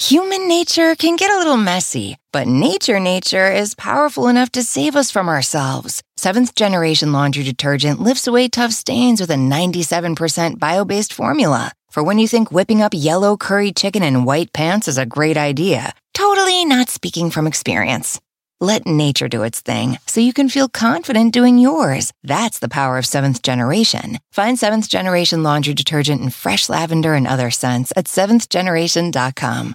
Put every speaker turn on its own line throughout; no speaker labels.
Human nature can get a little messy, but nature nature is powerful enough to save us from ourselves. Seventh generation laundry detergent lifts away tough stains with a 97% bio based formula. For when you think whipping up yellow curry chicken in white pants is a great idea, totally not speaking from experience. Let nature do its thing so you can feel confident doing yours. That's the power of seventh generation. Find seventh generation laundry detergent in fresh lavender and other scents at seventhgeneration.com.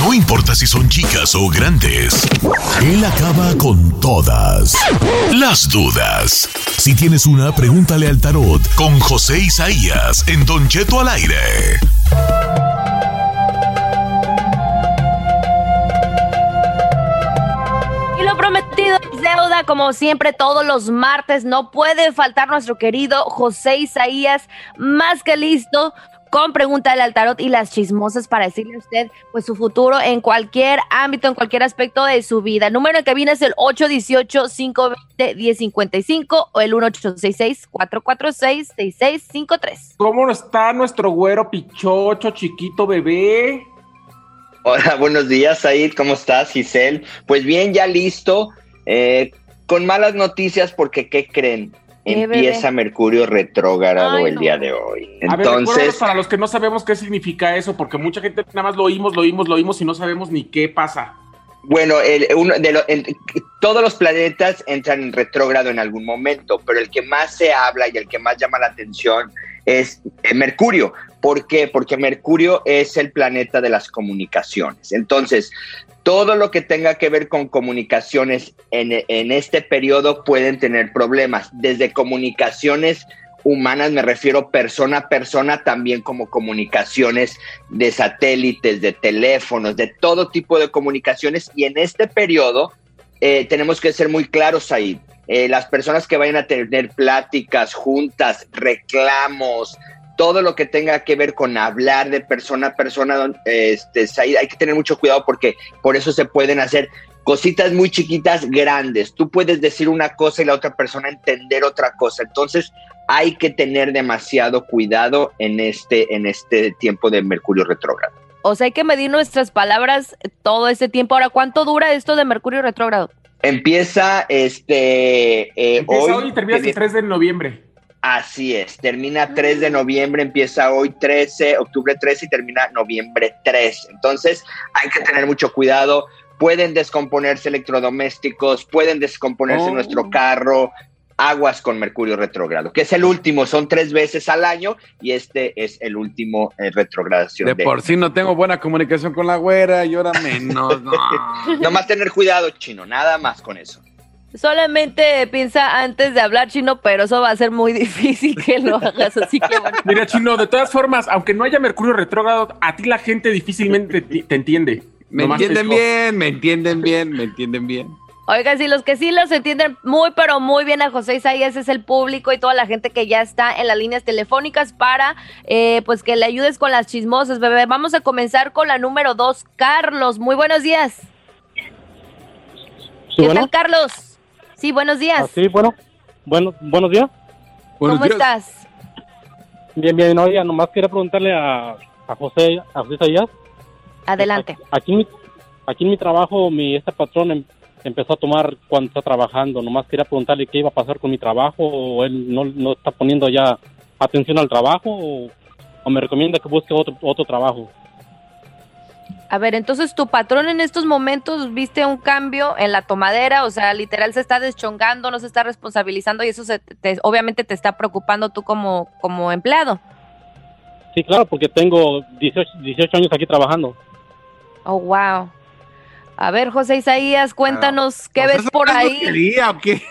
No importa si son chicas o grandes, él acaba con todas las dudas. Si tienes una, pregúntale al tarot con José Isaías en Don Cheto al aire.
Y lo prometido es deuda, como siempre, todos los martes. No puede faltar nuestro querido José Isaías, más que listo con Pregúntale al Tarot y las chismosas para decirle a usted pues su futuro en cualquier ámbito, en cualquier aspecto de su vida. El número que viene es el 818-520-1055 o el 1866-446-6653.
¿Cómo está nuestro güero pichocho, chiquito bebé?
Hola, buenos días, Said. ¿Cómo estás, Giselle? Pues bien, ya listo. Eh, con malas noticias porque, ¿qué creen? Empieza Mercurio retrógrado el día de hoy. Entonces,
para los que no sabemos qué significa eso, porque mucha gente nada más lo oímos, lo oímos, lo oímos y no sabemos ni qué pasa.
Bueno, uno de todos los planetas entran en retrógrado en algún momento, pero el que más se habla y el que más llama la atención es eh, Mercurio. ¿Por qué? Porque Mercurio es el planeta de las comunicaciones. Entonces, todo lo que tenga que ver con comunicaciones en, en este periodo pueden tener problemas, desde comunicaciones humanas, me refiero persona a persona, también como comunicaciones de satélites, de teléfonos, de todo tipo de comunicaciones. Y en este periodo eh, tenemos que ser muy claros ahí. Eh, las personas que vayan a tener pláticas, juntas, reclamos, todo lo que tenga que ver con hablar de persona a persona, este, hay que tener mucho cuidado porque por eso se pueden hacer cositas muy chiquitas, grandes. Tú puedes decir una cosa y la otra persona entender otra cosa. Entonces hay que tener demasiado cuidado en este, en este tiempo de Mercurio retrógrado.
O sea, hay que medir nuestras palabras todo este tiempo. Ahora, ¿cuánto dura esto de Mercurio retrógrado?
Empieza este
eh, Empieza hoy, y termina el 3 de noviembre.
Así es, termina 3 de noviembre, empieza hoy 13, octubre 13 y termina noviembre 3. Entonces hay que tener mucho cuidado. Pueden descomponerse electrodomésticos, pueden descomponerse
Oh.
nuestro carro, aguas con Mercurio retrógrado, que es el último, son tres veces al año y este es el último eh, retrogradación.
De por sí no tengo buena comunicación con la güera y ahora menos. No.
Nomás tener cuidado, chino, nada más con eso.
Solamente piensa antes de hablar chino, pero eso va a ser muy difícil que lo hagas, así que bueno.
Mira, Chino, de todas formas, aunque no haya Mercurio retrógrado, a ti la gente difícilmente te, te entiende.
Me
Nomás
entienden bien, me entienden bien, me entienden bien.
Oigan, si los que sí los entienden muy, pero muy bien a José Isaías es el público y toda la gente que ya está en las líneas telefónicas para, eh, pues, que le ayudes con las chismosas, bebé. Vamos a comenzar con la número dos, Carlos. Muy buenos días.
Sí,
¿Qué
bueno.
tal, Carlos? Sí, buenos días.
Ah, sí, bueno. Bueno, buenos días.
¿Cómo estás?
Bien, bien. Oiga, nomás quería preguntarle a, a José, a José Isaías.
Adelante.
Aquí, en mi- aquí en mi trabajo, mi este patrón em- empezó a tomar cuando está trabajando. Nomás quería preguntarle qué iba a pasar con mi trabajo o él no, no está poniendo ya atención al trabajo o, o me recomienda que busque otro, otro trabajo.
A ver, entonces tu patrón en estos momentos viste un cambio en la tomadera, o sea, literal se está deschongando, no se está responsabilizando y eso se te- obviamente te está preocupando tú como, como empleado.
Sí, claro, porque tengo 18, 18 años aquí trabajando.
Oh, wow. A ver, José Isaías, cuéntanos qué
¿O sea,
ves por
¿es
ahí.
qué?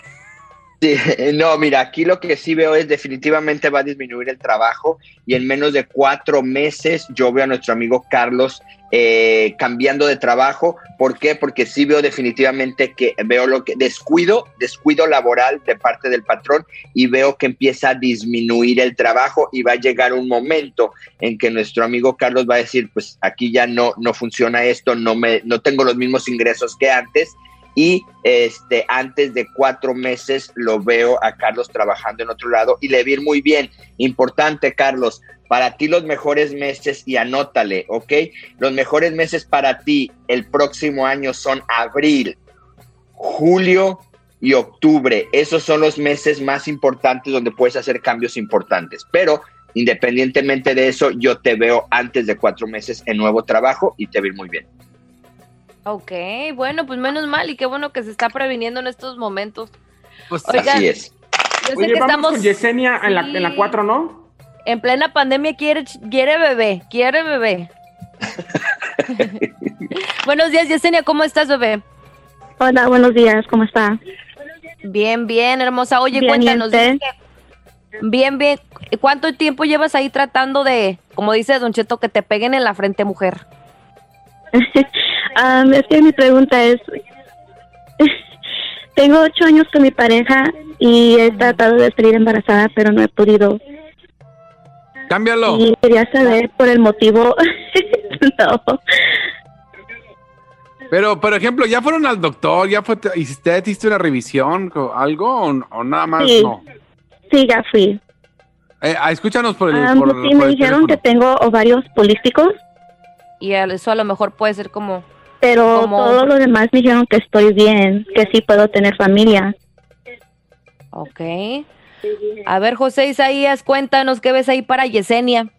Sí, no, mira, aquí lo que sí veo es definitivamente va a disminuir el trabajo y en menos de cuatro meses yo veo a nuestro amigo Carlos eh, cambiando de trabajo. ¿Por qué? Porque sí veo definitivamente que veo lo que descuido, descuido laboral de parte del patrón y veo que empieza a disminuir el trabajo y va a llegar un momento en que nuestro amigo Carlos va a decir, pues aquí ya no, no funciona esto, no me, no tengo los mismos ingresos que antes y este antes de cuatro meses lo veo a Carlos trabajando en otro lado y le vi muy bien. Importante, Carlos, para ti los mejores meses y anótale, ¿ok? Los mejores meses para ti el próximo año son abril, julio y octubre. Esos son los meses más importantes donde puedes hacer cambios importantes. Pero independientemente de eso, yo te veo antes de cuatro meses en nuevo trabajo y te vi muy bien.
Ok, bueno, pues menos mal y qué bueno que se está previniendo en estos momentos.
Pues así es.
Yo sé
Oye,
que
vamos
estamos
con Yesenia en la,
Sí.
en la 4, ¿no?
en plena pandemia, quiere, quiere bebé, quiere bebé. Buenos días, Yesenia, ¿cómo estás, bebé?
Hola, buenos días, ¿cómo está?
Bien, bien, hermosa. Oye,
Bien, ¿y
cuéntanos. Bien, bien. ¿Cuánto tiempo llevas ahí tratando de, como dice Don Cheto, que te peguen en la frente, mujer?
Am, es que mi pregunta es, tengo ocho años con mi pareja y he tratado de salir embarazada, pero no he podido.
Cámbialo.
Y quería saber por el motivo. no.
Pero, por ejemplo, ¿ya fueron al doctor? ¿Ya fue, hiciste, hiciste una revisión o algo? ¿O, o nada más
Sí.
no?
Sí, ya fui.
Eh, ah, escúchanos por el,
Am,
por,
sí,
por
me
el
dijeron que tengo ovarios polísticos,
Y eso a lo mejor puede ser como...
pero
¿Cómo?
todo lo demás me dijeron que estoy bien, que sí puedo tener familia.
Ok. A ver, José Isaías, cuéntanos qué ves ahí para Yesenia.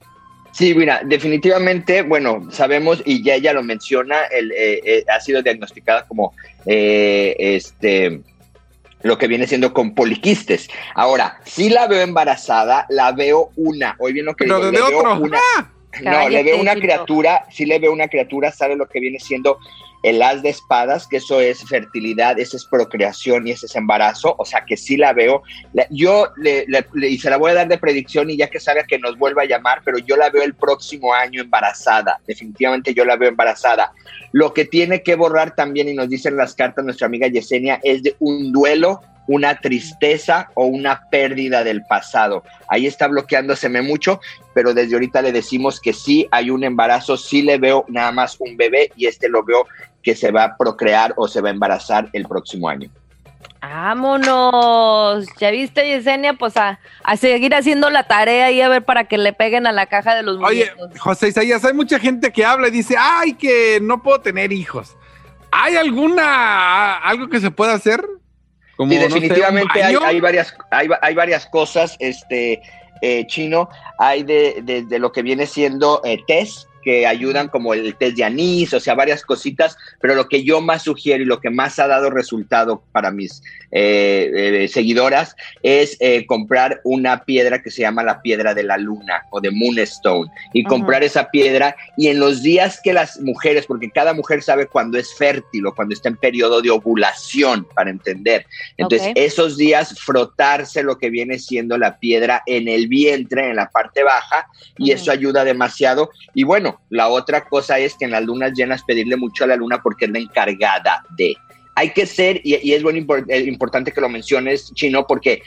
Sí, mira, definitivamente, bueno, sabemos y ya ella lo menciona, el, eh, eh, ha sido diagnosticada como eh, este lo que viene siendo con poliquistes. Ahora, sí la veo embarazada, la veo una, hoy bien lo que
Pero
digo,
de
le veo
otro.
una,
Ah,
no, le veo una criatura, sí le veo una criatura, sabe lo que viene siendo el as de espadas, que eso es fertilidad, eso es procreación y ese es embarazo, o sea que sí la veo. La- yo le, le- le- y se la voy a dar de predicción y ya que salga que nos vuelva a llamar, pero yo la veo el próximo año embarazada, definitivamente yo la veo embarazada. Lo que tiene que borrar también, y nos dicen las cartas nuestra amiga Yesenia, es de un duelo, una tristeza o una pérdida del pasado. Ahí está bloqueándoseme mucho, pero desde ahorita le decimos que sí hay un embarazo, sí le veo nada más un bebé y este lo veo que se va a procrear o se va a embarazar el próximo año.
Vámonos. ¿Ya viste, Yesenia? Pues a, a seguir haciendo la tarea y a ver para que le peguen a la caja de los
Oye,
muñecos.
José Isaías, hay mucha gente que habla y dice, ay, que no puedo tener hijos. ¿Hay alguna, algo que se pueda hacer? Como,
Sí,
no sé, un
definitivamente hay, varias, hay, hay varias cosas, este eh, chino, hay de, de- de lo que viene siendo eh, test que ayudan como el test de anís, o sea, varias cositas, pero lo que yo más sugiero y lo que más ha dado resultado para mis eh, eh, seguidoras es eh, comprar una piedra que se llama la piedra de la luna o de Moonstone y comprar esa piedra y en los días que las mujeres, porque cada mujer sabe cuando es fértil o cuando está en periodo de ovulación, para entender. Entonces, esos días frotarse lo que viene siendo la piedra en el vientre, en la parte baja, y eso ayuda demasiado. Y bueno, la otra cosa es que en las lunas llenas pedirle mucho a la luna porque es la encargada de. Hay que ser, y, es bueno, eh, importante que lo menciones, Chino, porque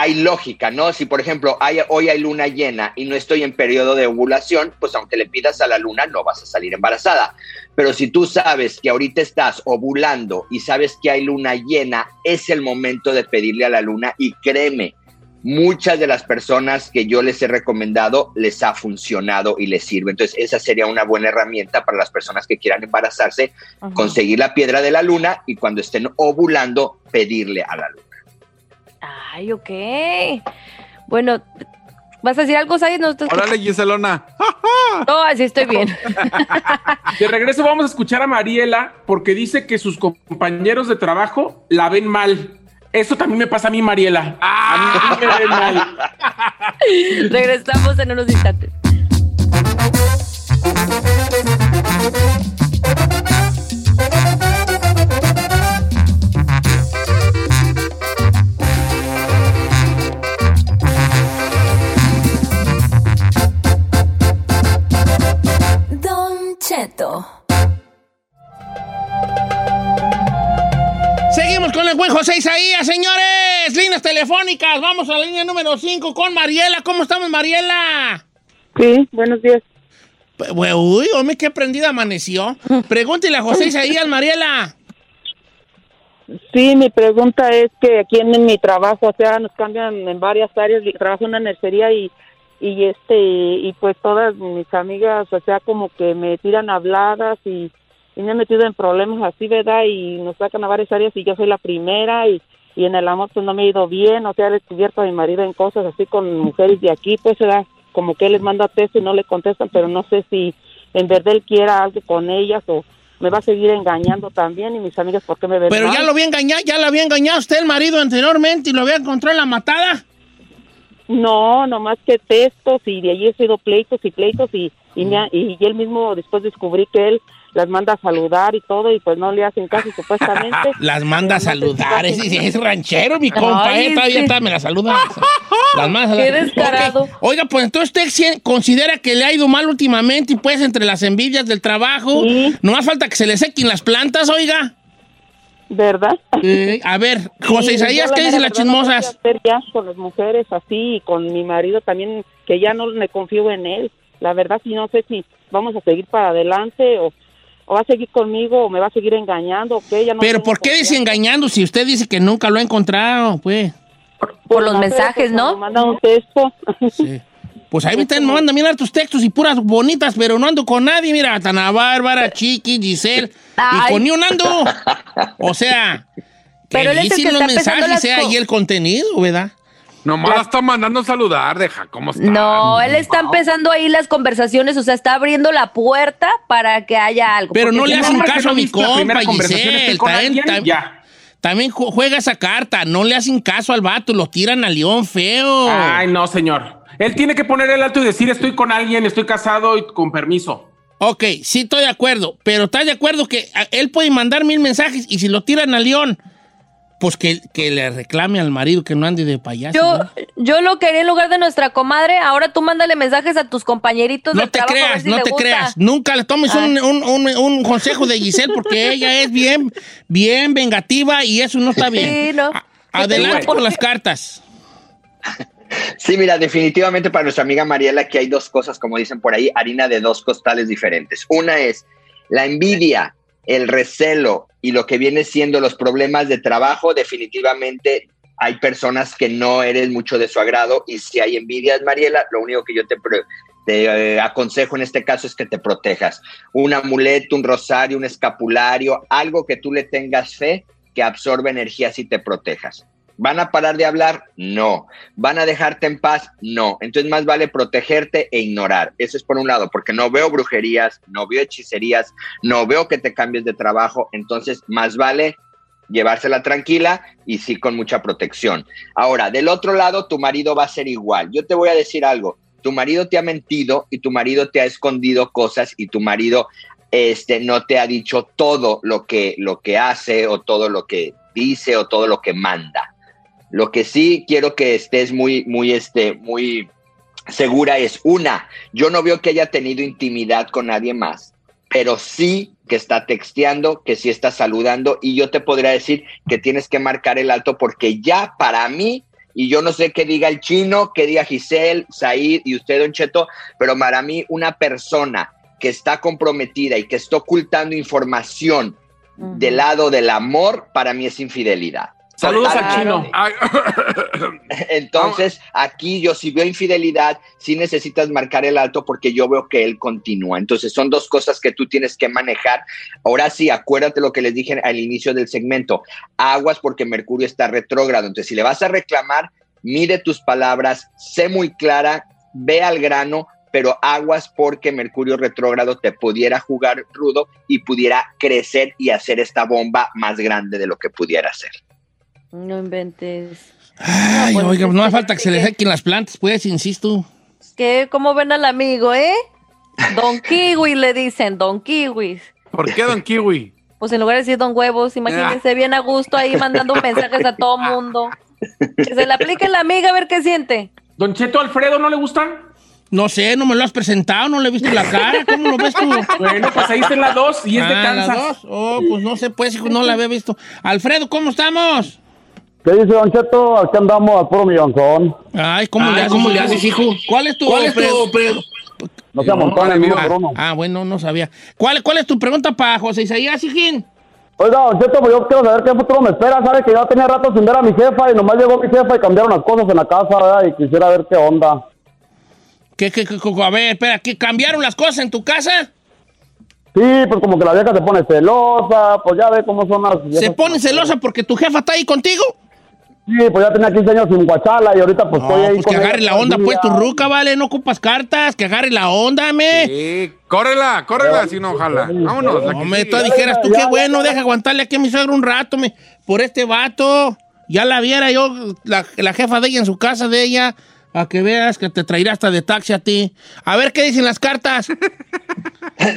hay lógica, ¿no? Si, por ejemplo, hoy hay luna llena y no estoy en periodo de ovulación, pues aunque le pidas a la luna, no vas a salir embarazada. Pero si tú sabes que ahorita estás ovulando y sabes que hay luna llena, es el momento de pedirle a la luna y créeme, muchas de las personas que yo les he recomendado les ha funcionado y les sirve. Entonces, esa sería una buena herramienta para las personas que quieran embarazarse,
Ajá.
conseguir la piedra de la luna y cuando estén ovulando, pedirle a la luna.
Ay, ok. Bueno, ¿vas a decir algo, Said? No, te escucho.
Órale, Giselona.
no, así estoy bien.
De regreso vamos a escuchar a Mariela porque dice que sus compañeros de trabajo la ven mal. Eso también me pasa a mí, Mariela. A mí me mal.
Regresamos en unos instantes.
Buen José Isaías, señores. Líneas telefónicas. Vamos a la línea número 5 con Mariela. ¿Cómo estamos, Mariela?
Sí, buenos días.
Uy, hombre, qué prendida amaneció. Pregúntele a José Isaías, Mariela.
Sí, mi pregunta es que aquí en, mi trabajo, o sea, nos cambian en varias áreas. Trabajo en una nercería y, y este y pues todas mis amigas, o sea, como que me tiran habladas y, y me he metido en problemas así, ¿verdad? Y nos sacan a varias áreas y yo soy la primera y, y en el amor pues no me ha ido bien, o sea, he descubierto a mi marido en cosas así con mujeres de aquí, pues ¿verdad? como que él les manda texto y no le contestan, pero no sé si en verdad él quiera algo con ellas o me va a seguir engañando también y mis amigas por qué me ven
Pero
mal?
ya lo había engañado, ya lo había engañado usted el marido anteriormente y lo había encontrado en la matada.
No, nomás que textos y de allí he sido pleitos y pleitos y, y, me ha- y él mismo después descubrí que él las manda a saludar y todo y pues no le hacen caso supuestamente.
Las manda a saludar. Es, es ranchero, mi compa,
Ay,
¿eh? Todavía
sí.
está, me la saluda. Las manda
Qué descarado.
Oiga, pues entonces usted considera que le ha ido mal últimamente y pues entre las envidias del trabajo, no más falta que se le sequen las plantas, oiga.
¿Verdad?
Eh, a ver, José
Sí,
Isaías,
la
¿qué
mera
dicen las
no
chismosas?
hacer ya con las mujeres así y con mi marido también, que ya no me confío en él. La verdad, sí, no sé si vamos a seguir para adelante o, o va a seguir conmigo o me va a seguir engañando o qué. Ya no
Pero ¿por qué desengañando si usted dice que nunca lo ha encontrado, pues?
Por los mensajes, ¿no? Me manda un texto.
Pues ahí me están me mandan mirar tus textos y puras bonitas, pero no ando con nadie. Mira, Tana Bárbara, Chiqui, Giselle. Y
Ay.
con ni un ando. O sea, que
Pero él es el
dicen
que
los mensajes sea
co-
ahí el contenido, ¿verdad?
Nomás la está mandando saludar, deja, ¿cómo está?
No, él está empezando ahí las conversaciones, o sea, está abriendo la puerta para que haya algo.
Pero no le hacen caso a mi compa, Giselle. También, tam- también ju- juega esa carta. No le hacen caso al vato, lo tiran a León feo.
Ay, no, señor. Él tiene que poner el alto y decir, estoy con alguien, estoy casado y con permiso.
Ok, sí estoy de acuerdo, pero ¿estás de acuerdo que a- él puede mandar mil mensajes y si lo tiran a León, pues que, que le reclame al marido que no ande de payaso?
Yo,
¿no?
yo lo quería en lugar de nuestra comadre. Ahora tú mándale mensajes a tus compañeritos
No
de
te
trabajo. a ver
creas,
si
no te
gusta.
creas. Nunca le tomes
Ah.
un, un- un- un consejo de Giselle porque ella es bien, bien vengativa y eso no está bien.
Sí, no.
A- Adelante con las cartas.
Sí, mira, definitivamente para nuestra amiga Mariela que hay dos cosas, como dicen por ahí, harina de dos costales diferentes. Una es la envidia, el recelo y lo que viene siendo los problemas de trabajo, definitivamente hay personas que no eres mucho de su agrado y si hay envidias, Mariela, lo único que yo te, te eh, aconsejo en este caso es que te protejas. Un amuleto, un rosario, un escapulario, algo que tú le tengas fe que absorbe energías y te protejas. ¿Van a parar de hablar? No. ¿Van a dejarte en paz? No. Entonces más vale protegerte e ignorar. Eso es por un lado, porque no veo brujerías, no veo hechicerías, no veo que te cambies de trabajo. Entonces más vale llevársela tranquila y sí con mucha protección. Ahora, del otro lado, tu marido va a ser igual. Yo te voy a decir algo. Tu marido te ha mentido y tu marido te ha escondido cosas y tu marido este, no te ha dicho todo lo que, lo que hace o todo lo que dice o todo lo que manda. Lo que sí quiero que estés muy, muy, este, muy segura es una, yo no veo que haya tenido intimidad con nadie más, pero sí que está texteando, que sí está saludando y yo te podría decir que tienes que marcar el alto porque ya para mí, y yo no sé qué diga el chino, qué diga Giselle, Said y usted, Don Cheto, pero para mí una persona que está comprometida y que está ocultando información del lado del amor, para mí es infidelidad.
Saludos al chino.
Entonces, aquí yo si veo infidelidad, sí necesitas marcar el alto porque yo veo que él continúa. Entonces, son dos cosas que tú tienes que manejar. Ahora sí, acuérdate lo que les dije al inicio del segmento. Aguas porque Mercurio está retrógrado. Entonces, si le vas a reclamar, mide tus palabras, sé muy clara, ve al grano, pero aguas porque Mercurio retrógrado te pudiera jugar rudo y pudiera crecer y hacer esta bomba más grande de lo que pudiera ser.
No inventes.
Ay,
pues,
oiga, no hace falta que se le sequen las plantas, pues, insisto.
¿Qué? ¿Cómo ven al amigo, eh? Don Kiwi le dicen, Don Kiwi.
¿Por qué Don Kiwi?
Pues en lugar de decir Don Huevos, imagínense bien a gusto ahí mandando mensajes a todo mundo. Que se le aplique la amiga a ver qué siente.
Don Cheto Alfredo, ¿no le gustan?
No sé, no me lo has presentado, no le he visto la cara. ¿Cómo lo ves tú?
Bueno, pues ahí está en la 2 y es de
Ah, ¿la
Kansas.
dos? Oh, pues no sé, pues, hijo, no la había visto. Alfredo, ¿cómo estamos?
¿Qué dice Don Cheto? Aquí andamos al puro millonzón.
Ay, ¿cómo,
Ay,
le, haces,
¿cómo le haces, hijo?
¿Cuál es tu,
¿Cuál es tu
pre-
No se amontona el uno
ah,
por uno.
ah, bueno, no sabía. ¿Cuál, ¿Cuál es tu pregunta para José Isaías, hijín?
Oiga, Don Cheto, pues yo quiero saber qué futuro me espera. Sabe que ya tenía rato sin ver a mi jefa y nomás llegó mi jefa y cambiaron las cosas en la casa, ¿verdad? Y quisiera ver qué onda.
¿Qué, qué, qué, qué- a ver, espera, ¿qué cambiaron las cosas en tu casa?
Sí, pues como que la vieja se pone celosa, pues ya ve cómo son las...
¿Se pone celosa porque tu jefa está ahí contigo?
Sí, pues ya tenía 15 años sin guachala y ahorita pues estoy
No,
ahí
pues
con
que agarre la onda, pues, tu ruca, vale, no ocupas cartas, que agarre la onda, me.
Sí, córrela, córrela, si no, ojalá. Vámonos. la que
Hombre,
sigue.
tú dijeras tú, qué bueno, deja aguantarle aquí a mi suegro un rato, me, por este vato. Ya la viera yo, la, la jefa de ella en su casa de ella, a que veas que te traerá hasta de taxi a ti. A ver qué dicen las cartas.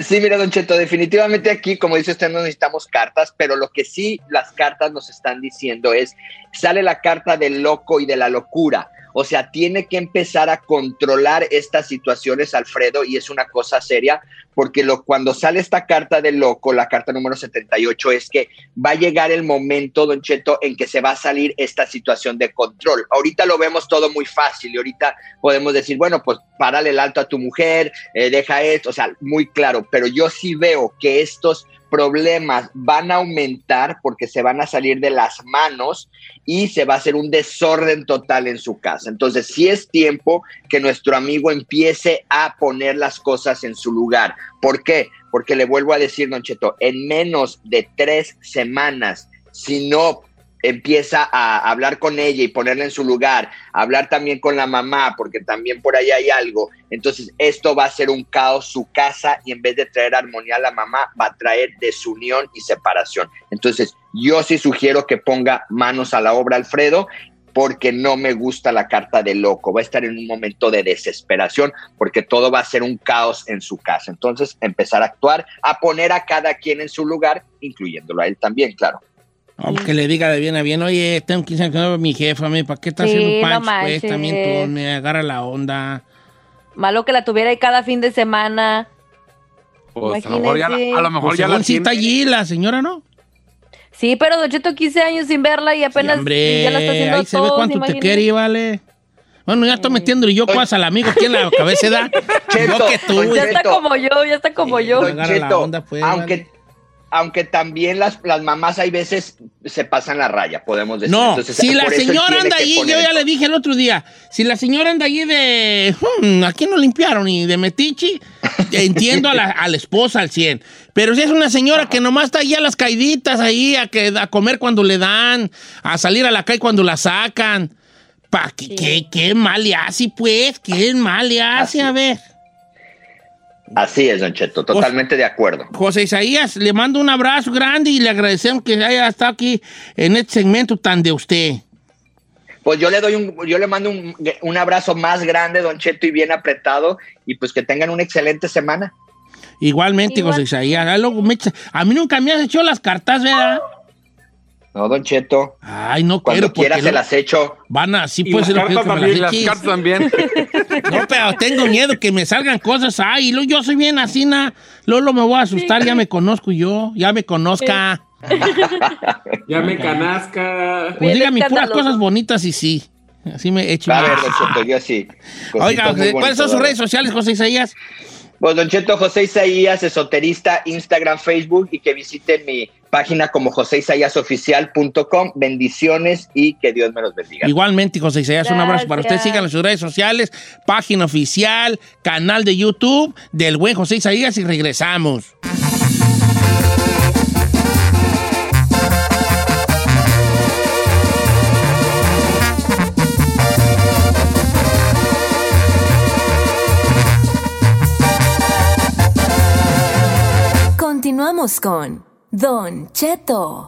Sí, mira, Don Cheto, definitivamente aquí, como dice usted, no necesitamos cartas, pero lo que sí las cartas nos están diciendo es, sale la carta del loco y de la locura. O sea, tiene que empezar a controlar estas situaciones, Alfredo, y es una cosa seria, porque lo, cuando sale esta carta del loco, la carta número 78, es que va a llegar el momento, Don Cheto, en que se va a salir esta situación de control. Ahorita lo vemos todo muy fácil y ahorita podemos decir, bueno, pues párale el alto a tu mujer, eh, deja esto, o sea, muy claro, pero yo sí veo que estos problemas van a aumentar porque se van a salir de las manos y se va a hacer un desorden total en su casa. Entonces, sí es tiempo que nuestro amigo empiece a poner las cosas en su lugar. ¿Por qué? Porque le vuelvo a decir, Don Cheto, en menos de tres semanas, si no empieza a hablar con ella y ponerla en su lugar, hablar también con la mamá, porque también por ahí hay algo. Entonces, esto va a ser un caos su casa y en vez de traer armonía a la mamá, va a traer desunión y separación. Entonces, yo sí sugiero que ponga manos a la obra, Alfredo, porque no me gusta la carta de loco. Va a estar en un momento de desesperación porque todo va a ser un caos en su casa. Entonces, empezar a actuar, a poner a cada quien en su lugar, incluyéndolo a él también, claro.
No, que le diga de bien a bien, oye, tengo 15 años que no veo a mi jefa, me, ¿para qué estás
Sí,
haciendo
no
pancho? pues,
manches.
también tú, me agarra la onda.
Malo que la tuviera ahí cada fin de semana.
Pues, a lo mejor ya la, a lo mejor
Pues
ya la
sí está allí la señora, ¿no?
Sí, pero Don Cheto 15 años sin verla y apenas
Hombre,
ya la está haciendo
ahí se ve cuánto te quiere, vale. Bueno, ya estoy metiendo y yo cosas al amigo aquí en la cabeza,
Cheto,
Yo que tú.
Ya está como yo, ya está como yo.
Cheto,
onda, pues,
aunque,
vale.
Aunque también las, las mamás hay veces se pasan la raya, podemos decir.
No,
Entonces,
si la señora anda
que
allí, yo ya le dije el otro día, si la señora anda allí de, hmm, aquí no limpiaron y de metichi, entiendo a la, a la esposa al 100. Pero si es una señora que nomás está allí a las caiditas ahí, a, que, a comer cuando le dan, a salir a la calle cuando la sacan, pa, ¿qué, qué, qué mal le hace, pues? ¿Qué mal le hace? A ver.
Así es, Don Cheto, totalmente de acuerdo.
José Isaías, le mando un abrazo grande y le agradecemos que haya estado aquí en este segmento tan de usted.
Pues yo le doy un, yo le mando un, un abrazo más grande, Don Cheto, y bien apretado, y pues que tengan una excelente semana.
Igualmente,
Igual.
José Isaías. A mí nunca me has hecho las cartas, ¿verdad?
No, Don Cheto,
Ay, no
cuando
quiero, porque
quiera se las echo.
van a, sí
Y
puede
las cartas también,
cartas también.
No, pero tengo miedo que me salgan cosas. Ay, luego yo soy bien así, na. Luego me voy a asustar, ya me conozco yo, ya me conozca.
Ya me canasca.
Pues dígame puras cosas bonitas y sí. Así me he hecho.
A ver, Don Cheto, yo sí.
Oiga, ¿cuáles son sus redes sociales, José Isaías?
Pues Don Cheto, José Isaías, esoterista, Instagram, Facebook y que visiten mi página como joseisaíasoficial.com. Bendiciones y que Dios me los bendiga.
Igualmente, José Isaías, un abrazo para usted. En sus redes sociales, página oficial, canal de YouTube del buen José Isaías y regresamos.
Continuamos con Don Cheto.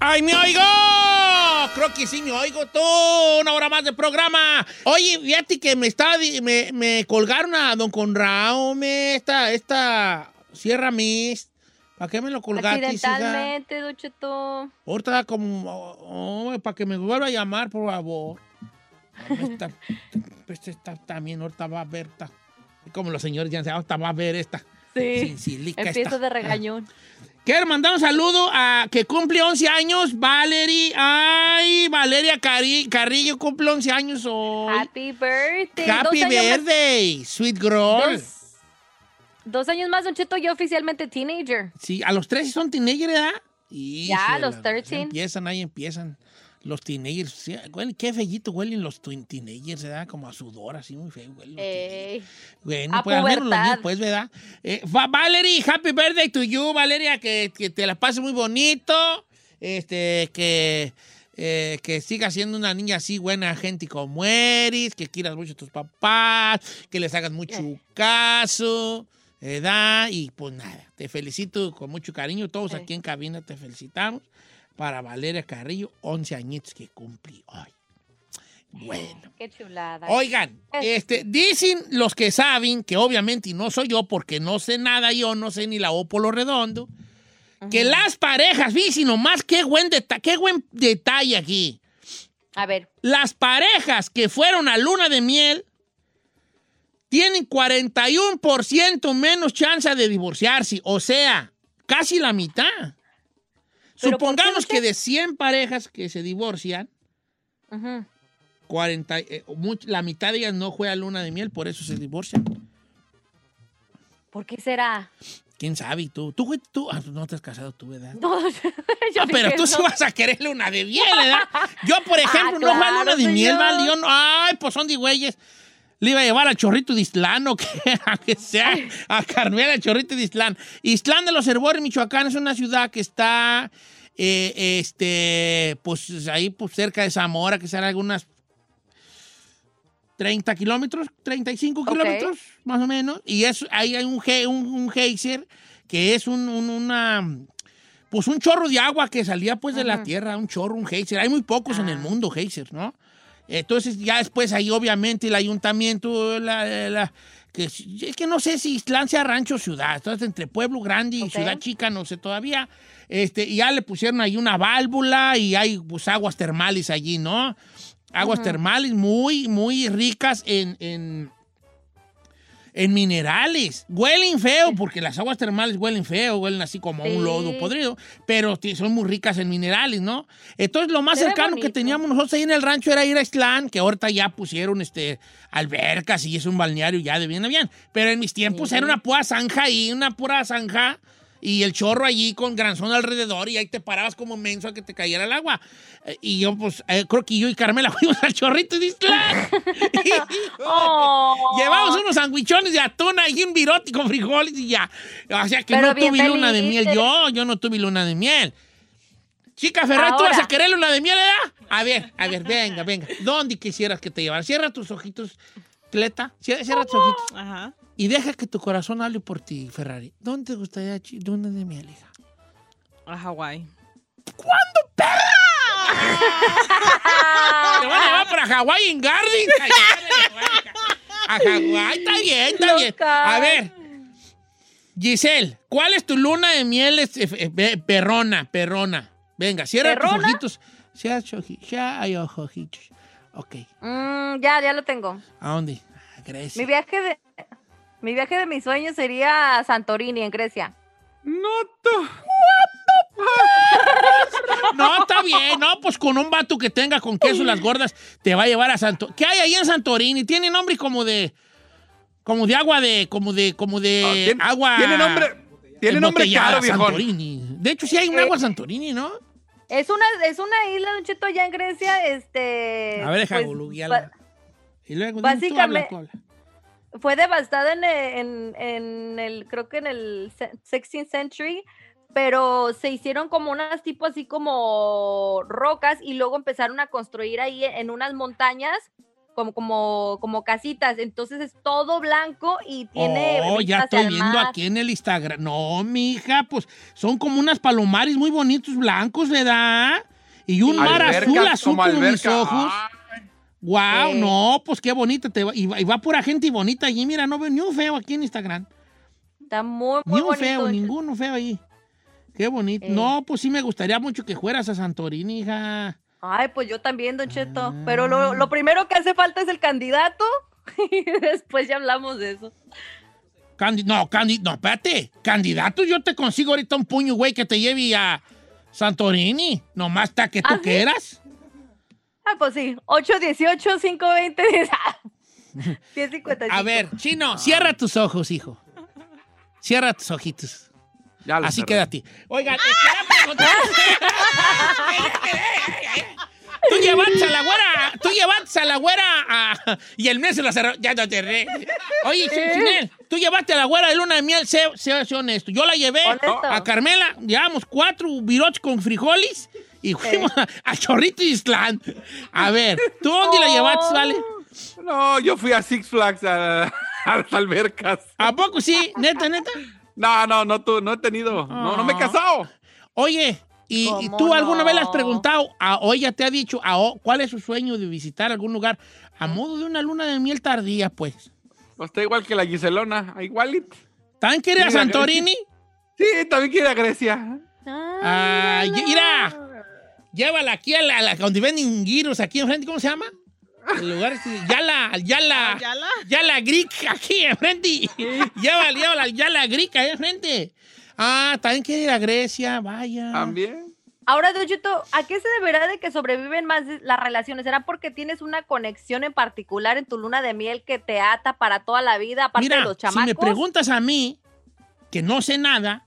¡Ay, me oigo! Creo que sí me oigo tú. Una hora más de programa. Oye, fíjate que me está, me, me colgaron a don Conrado, me, esta, esta Sierra Mist. ¿Para qué me lo colgaste?
Accidentalmente, Don Cheto.
Ahorita como, oh, para que me vuelva a llamar, por favor. Esta, esta, esta también ahorita va a ver, esta. como los señores ya saben, ahorita va a ver esta.
Sí.
Sincilica
Empiezo
esta.
de regañón.
Quiero mandar un saludo a que cumple 11 años, Valerie. Ay, Valeria Cari- Carrillo cumple 11 años hoy.
Happy birthday.
Happy
más-
birthday, sweet girl.
Dos, dos años más, Don Cheto, yo oficialmente teenager.
Sí, a los 13 son teenagers, ¿verdad?
Ya, a los 13.
Empiezan ahí, empiezan los teenagers. Sí, qué fellito huelen los twin- teenagers, ¿verdad? Como a sudor, así muy feo. huelen los
Ey.
Bueno,
A
pues al menos los
pubertad.
míos, pues, ¿verdad? Eh, Va- Valerie, happy birthday to you, Valeria, que, que te la pases muy bonito, este, que, eh, que sigas siendo una niña así buena gente como eres, que quieras mucho a tus papás, que les hagas mucho caso, ¿verdad? Y pues nada, te felicito con mucho cariño, todos aquí en cabina te felicitamos para Valeria Carrillo, 11 añitos que cumplí hoy. Bueno.
Qué chulada.
Oigan, este, dicen los que saben, que obviamente y no soy yo porque no sé nada yo, no sé ni la O por lo redondo, que las parejas, fíjense nomás qué buen, deta- qué buen detalle aquí.
A ver.
Las parejas que fueron a luna de miel tienen 41% menos chance de divorciarse, o sea, casi la mitad.
¿Pero por qué,
Supongamos que de 100 parejas que se divorcian,
Ujú.
40, eh, much- la mitad de ellas no juega luna de miel, por eso se divorcian.
¿Por qué será?
¿Quién sabe? ¿Y ¿Tú, tú, tú, ah, no te has casado tú, ¿verdad?
No, yo
Ah, pero tú sí vas a querer luna de miel, ¿verdad? Yo, por ejemplo, no juego luna de miel. ¿vale? Yo no- ay, pues son de güeyes. Le iba a llevar al chorrito de Islán, o que, a que sea, a Carmela, al chorrito de Islán. Islán de los Herbores, Michoacán, es una ciudad que está, eh, este, pues ahí, pues cerca de Zamora, que serán algunas 30 kilómetros, 35
Ok.
kilómetros, más o menos. Y es, ahí hay un, un, un geyser que es un, un- una, pues un chorro de agua que salía pues de la tierra, un chorro, un geyser. Hay muy pocos en el mundo geysers, ¿no? Entonces ya después ahí obviamente el ayuntamiento, la, la- que es que no sé si Islán sea rancho o ciudad, entonces entre pueblo grande y ciudad chica, no sé todavía. Este, y ya le pusieron ahí una válvula y hay pues aguas termales allí, ¿no? Aguas termales muy, muy ricas en, en, en minerales. Huelen feo, porque las aguas termales huelen feo, huelen así como a un lodo podrido, pero son muy ricas en minerales, ¿no? Entonces lo más cercano que teníamos nosotros ahí en el rancho era ir a Islán, que ahorita ya pusieron este, albercas y es un balneario ya de bien a bien. Pero en mis tiempos era una pura zanja ahí, una pura zanja. Y el chorro allí con granzón alrededor y ahí te parabas como menso a que te cayera el agua. Eh, Y yo, pues, eh, creo que yo y Carmela fuimos al chorrito de Islán.
Oh.
Llevamos unos sandwichones de atún ahí, un virote con frijoles y ya. O sea que
Pero
no tuve luna de miel. Yo, yo no tuve luna de miel. Chica Ferrari, ¿tú vas a querer luna de miel, edad? A ver, a ver, venga, venga. ¿Dónde quisieras que te llevara? Cierra tus ojitos, Cleta. Cierra, cierra tus ojitos.
Ajá.
Y deja que tu corazón hable por ti, Ferrari. ¿Dónde te gustaría chi- luna de miel, hija?
A Hawái.
Te van a llevar para Hawái en Garden. A Hawái, está bien, está bien. A ver, Giselle, ¿cuál es tu luna de miel eh, eh, perrona, perrona? Venga, cierra tus
¿Perrona?
ojitos. Cierra tus ojitos. Ya hay ojitos. Ok,
Mm, ya, ya lo tengo.
¿a dónde? A Grecia.
Mi viaje de mi viaje de mis sueños sería a Santorini en Grecia.
No,
No, está bien, no, pues con un vato que tenga con queso las gordas te va a llevar a Santorini. ¿Qué hay ahí en Santorini? Tiene nombre como de como de agua de como de como de
Ah, tiene-
agua
tiene nombre- tiene nombre caro.
Santorini. De hecho sí hay un
Eh,
agua Santorini, ¿no?
Es una, es una isla, Don Cheto, allá en Grecia, este...
A ver, deja
pues,
Y luego tú
básicamente-
habla, tú habla.
Fue devastada en, el- en, en el, creo que en el se- 16th century, pero se hicieron como unas tipo así como rocas y luego empezaron a construir ahí en unas montañas como, como, como casitas. Entonces es todo blanco y tiene.
Oh, ya estoy viendo
mar.
aquí en el Instagram. No, mija, pues son como unas palomares muy bonitos blancos, ¿verdad? Y un mar
Albercas
azul, azul
como
como, mis
alberca.
ojos. Wow, no, pues qué bonita te va. Y va, y va pura gente bonita allí. Mira, no veo ni un feo aquí en Instagram.
Está muy,
Ni
muy
un
bonito.
feo, ninguno feo ahí. Qué bonito.
Eh.
No, pues sí me gustaría mucho que fueras a Santorini, hija.
Ay, pues yo también, Don Cheto.
Ah.
Pero lo, lo primero que hace falta es el candidato y después ya hablamos de eso.
Candi- no, Candi no, espérate. Candidato, yo te consigo ahorita un puño, güey, que te lleve a Santorini. Nomás está que tú
¿Ah,
quieras.
Ah, pues sí. 818 520 1055.
A ver, Chino, cierra tus ojos, hijo. Cierra tus ojitos. Así
cerré.
quédate. Oigan, eh, quería preguntar- Tú llevaste a la güera, tú llevaste a la güera a- y el mes se la cerró. Ya no te re. Oye, Chin- Chinel, tú llevaste a la güera de luna de miel, sé, sé- sé honesto. Yo la llevé
Honesto.
a Carmela, llevamos cuatro virotes con frijoles y fuimos a, a Chorrito Islán. A ver, ¿tú dónde la llevaste, vale?
No, yo fui a Six Flags a, a las albercas.
¿A poco sí? ¿Neta, neta?
No, no, no, tú, no he tenido. No, no me he casado.
Oye, ¿y, y
¿Cómo
tú alguna vez le has preguntado, a, o ella te ha dicho, a, cuál es su sueño de visitar algún lugar a modo de una luna de miel tardía, pues?
Pues está igual que la Giselona, igualito.
¿También quiere ir a Santorini?
Sí, también quiere a Grecia.
Ah, mira, llévala aquí a la, a la- donde venden giros, aquí enfrente, ¿cómo se llama? El lugar este, Yala, al Yala,
¿Yala?
Yala Greek, aquí enfrente. llévala, llévala, al Yala Greek, ahí enfrente. Ah, también quiere ir a Grecia, vaya.
También.
Ahora, Don Cheto, ¿a qué se deberá de que sobreviven más las relaciones? ¿Será porque tienes una conexión en particular en tu luna de miel que te ata para toda la vida, aparte
Mira,
de los
si
chamacos?
me preguntas a mí, que no sé nada,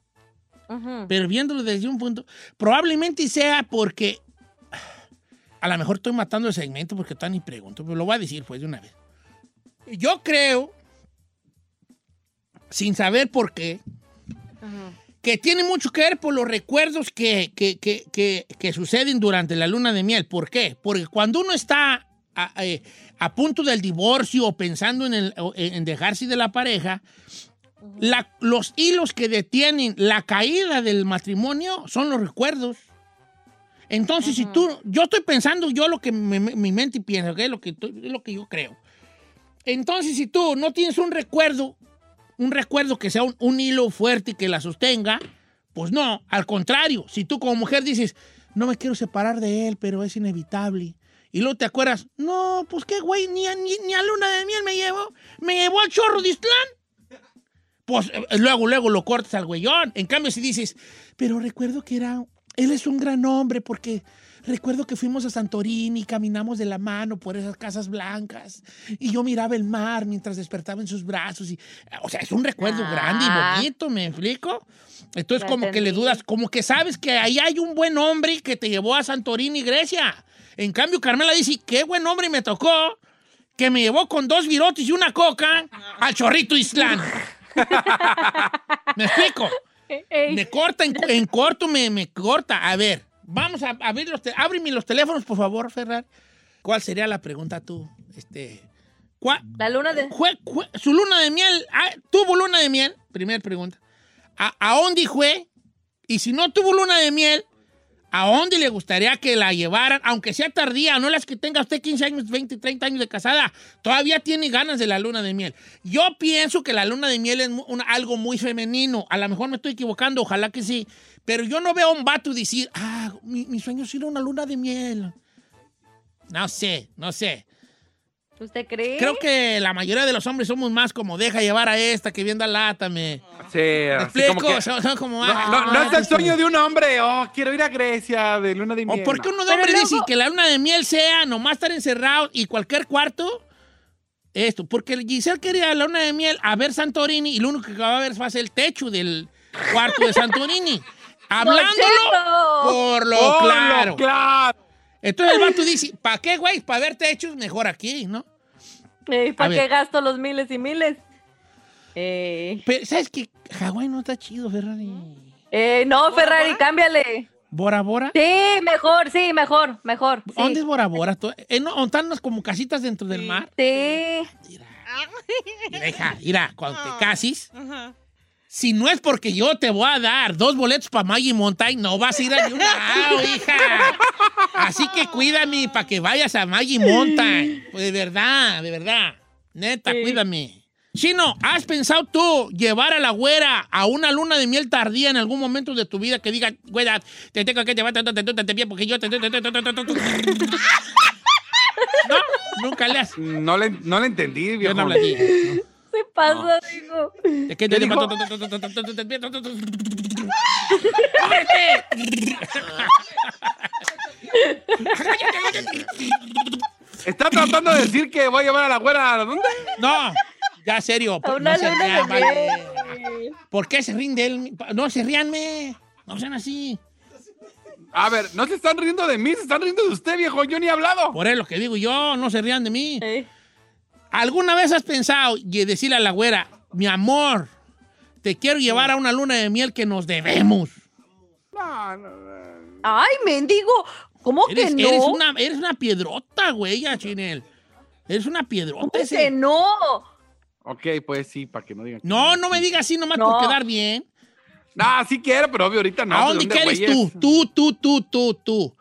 pero viéndolo desde un punto, probablemente sea porque a lo mejor estoy matando el segmento porque tan ni pregunto, pero lo voy a decir pues de una vez. Yo creo, sin saber por qué, que tiene mucho que ver por los recuerdos que, que- que- suceden durante la luna de miel. ¿Por qué? Porque cuando uno está a, eh, a punto del divorcio o pensando en, el- en dejarse de la pareja, la- los hilos que detienen la caída del matrimonio son los recuerdos. Entonces, si tú, yo estoy pensando yo lo que me- me- mi mente piensa, ¿ok? Lo que, lo que yo creo. Entonces, si tú no tienes un recuerdo, un recuerdo que sea un, hilo fuerte y que la sostenga, pues no, al contrario, si tú como mujer dices, no me quiero separar de él, pero es inevitable. Y luego te acuerdas, no, pues qué güey, ni a, ni, ni a luna de miel me llevó, me llevó al chorro de Islán. Pues eh, luego, luego lo cortas al güeyón. En cambio, si dices, pero recuerdo que era, él es un gran hombre porque recuerdo que fuimos a Santorini y caminamos de la mano por esas casas blancas y yo miraba el mar mientras despertaba en sus brazos. Y, o sea, es un recuerdo
Ah.
grande y bonito, ¿me explico? Entonces,
Lo
como que le dudas, como que sabes que ahí hay un buen hombre que te llevó a Santorini, Grecia. En cambio, Carmela dice, qué buen hombre me tocó, que me llevó con dos virotes y una coca al chorrito Islán. ¿Me explico? Me corta, en, en corto me, me corta. A ver, vamos a abrir los, ábreme los teléfonos, por favor, Ferrar. ¿Cuál sería la pregunta tú? Este, ¿cuál-
La luna de...
fue- su luna de miel, ah, ¿tuvo luna de miel? Primera pregunta. ¿A, a dónde fue? Y si no tuvo luna de miel, ¿a dónde le gustaría que la llevaran? Aunque sea tardía, no las que tenga usted 15 años, 20, 30 años de casada, todavía tiene ganas de la luna de miel. Yo pienso que la luna de miel es una- algo muy femenino. A lo mejor me estoy equivocando, ojalá que sí. Pero yo no veo a un vato decir, ah, mi, mi sueño es ir a una luna de miel. No sé, no sé.
¿Usted cree?
Creo que la mayoría de los hombres somos más como deja llevar a esta que vienda lata, me.
Sí,
¿Me
así
explico?
como que-
Son- son como,
No,
ah,
no, no es el
ah,
sueño de un hombre. Oh, quiero ir a Grecia de luna de
¿O
miel.
por qué uno de
Pero
hombre
luego-
dice que la luna de miel sea nomás estar encerrado y cualquier cuarto? Esto, porque Giselle quería la luna de miel a ver Santorini y lo único que va a ver ser el techo del cuarto de Santorini. Hablándolo por lo claro.
lo claro.
Entonces el vato dice, ¿para qué, güey? Para ver techos, mejor aquí, ¿no?
Eh, ¿Para
ver.
qué gasto los miles y miles? Eh,
Pero, ¿sabes qué? Hawái no está chido, Ferrari.
eh, no, Ferrari, cámbiale.
¿Bora Bora?
Sí, mejor, sí, mejor, mejor. sí.
¿Dónde es Bora Bora? ¿Tú- eh, no, ¿Están unas como casitas dentro del mar?
Sí.
Mira, hija, mira, cuando te cases, si no es porque yo te voy a dar dos boletos para Maggie Mountain, no vas a ir a ningún lado, hija. Así que cuídame para que vayas a Maggie Mountain. Pues de verdad, de verdad. Neta,
Sí.
cuídame. Chino, ¿has pensado tú llevar a la güera a una luna de miel tardía en algún momento de tu vida que diga, güera, te tengo que llevar te, te, porque yo te, te, te, te, te, te, te, te"? No, nunca le has.
No le, no le entendí,
Yo
viejo.
no hablo aquí.
Se pasa, digo.
Es que te
¿Qué dijo? ¿Está tratando de decir que voy a llevar a la güera a dónde?
No, ya serio.
A una
no se
luna
rían,
de
vale. ¿Por qué se rinde él? No se ríanme. No sean así.
A ver, no se están riendo de mí, se están riendo de usted, viejo. Yo ni he hablado.
Por eso lo que digo yo, no se rían de mí.
Eh,
¿Alguna vez has pensado y decirle a la güera, mi amor, te quiero llevar a una luna de miel que nos debemos?
No, no, no.
Ay, mendigo. ¿Cómo
Eres,
que no?
eres una, eres una piedrota, güey, ya, Chinel. Eres una piedrota.
¿Cómo
ese.
que no?
Ok, pues sí, para que no digan. que
No, no me digas así nomás
No.
por quedar bien.
No, sí quiero, pero obvio ahorita no.
¿A
pues,
dónde quieres
güeyes?
tú? Tú, tú, tú, tú, tú.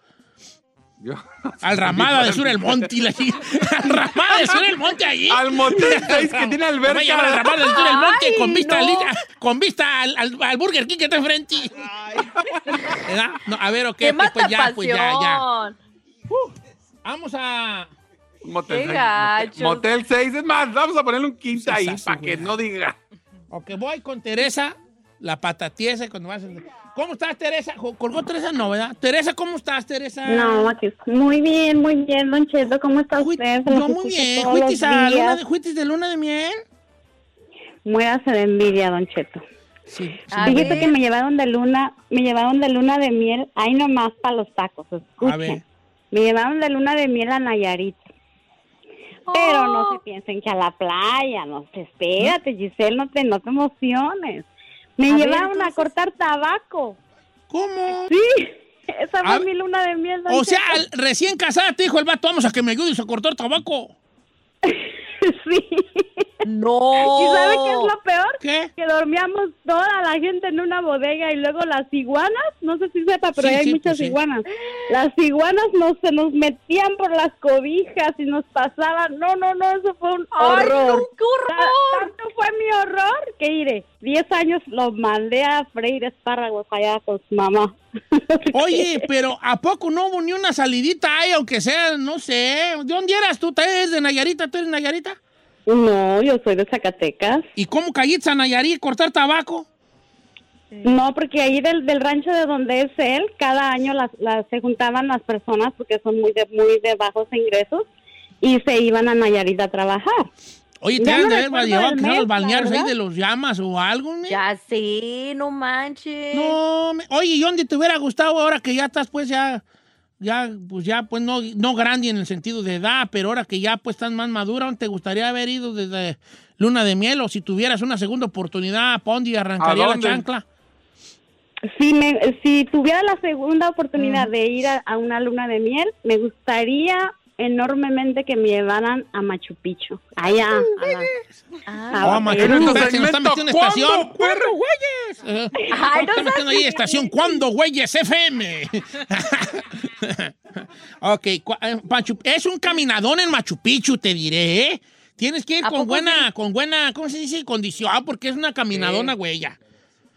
Yo-
Al Ramada de Sur el Monte. la- Al Ramada de Sur el Monte allí.
Al motel 6 que tiene
Me voy a al
alberca.
Ramada de Sur el Monte
Ay,
con vista,
no.
al, con vista al, al- al Burger King que está enfrente. ¿Verdad? No, a ver, ok,
¡Qué
pues, pues ya, pues ya, ya. Vamos a...
Motel,
Qué
seis,
gachos.
motel, motel 6. Es más, vamos a ponerle un quinto ahí
Sesazo,
para que no diga.
Ok, voy con Teresa, la patatiesa cuando vas a... ¿Cómo estás, Teresa? ¿Colgó Teresa? No, ¿verdad? Teresa, ¿cómo estás, Teresa?
No, aquí muy bien, muy bien, Don Cheto, ¿cómo está usted?
Yo
los
muy bien.
todos
¿Fuitis
los
a luna
días.
de, luna de miel?
Muérase de envidia, Don Cheto.
Sí.
ver.
que me llevaron de luna, me llevaron de luna de miel, ahí nomás para los tacos, escuchen.
A ver.
Me llevaron de luna de miel a Nayarit. Pero no
Oh.
se piensen que a la playa, no se espérate, Giselle, no te, no te emociones. Me
A ver,
llevaron a cortar tabaco.
¿Cómo?
Sí, esa
A-
fue mi luna de miel.
O sea, al- recién casada te dijo el vato, vamos a que me ayudes a cortar tabaco.
sí.
No.
¿Y sabe qué es lo peor?
¿Qué?
Que dormíamos toda la gente en una bodega y luego las iguanas, no sé si sepa, pero
Sí,
hay
sí,
muchas
pues sí.
iguanas. Las iguanas nos, se nos metían por las cobijas y nos pasaban. No, no, no, eso fue un
¡Ay,
horror.
no, qué horror!
Tanto fue mi horror que iré. Diez años lo mandé a freír espárragos allá con su mamá.
Oye, pero ¿a poco no hubo ni una salidita ahí, aunque sea, no sé? ¿De dónde eras tú? ¿Tú eres de Nayarita? ¿Tú eres de Nayarita?
No, yo soy de Zacatecas.
¿Y cómo caíste a Nayarit cortar tabaco?
No, porque ahí del, del rancho de donde es él, cada año las, las- se juntaban las personas porque son muy de, muy de bajos ingresos y se iban a Nayarit a trabajar.
Oye, te han
no
de haber llevado sean los balnearios ahí de los llamas o algo, ¿me?
Ya sí, no manches.
No, me- oye, ¿y dónde te hubiera gustado ahora que ya estás, pues, ya, ya, pues, ya, pues, no, no grande en el sentido de edad, pero ahora que ya, pues, estás más madura, ¿dónde te gustaría haber ido desde luna de miel o si tuvieras una segunda oportunidad, ¿pa' dónde arrancaría
¿A
la chancla?
Si, me, si tuviera la segunda oportunidad de ir a, a una luna de miel, me gustaría enormemente que me llevaran a Machu Picchu. Allá. a
Ah, Machu. Picchu, nos está metiendo estación.
¿cuándo,
¿Cuándo, güeyes? Eh,
Ay, no
está metiendo ahí estación. ¿Cuándo, güeyes? FM. ok, eh, Machu- es un caminadón en Machu Picchu, te diré, ¿eh? Tienes que ir
¿A
con buena,
sí?
con buena, ¿cómo se dice? Condición, porque es una caminadona, güey, ya.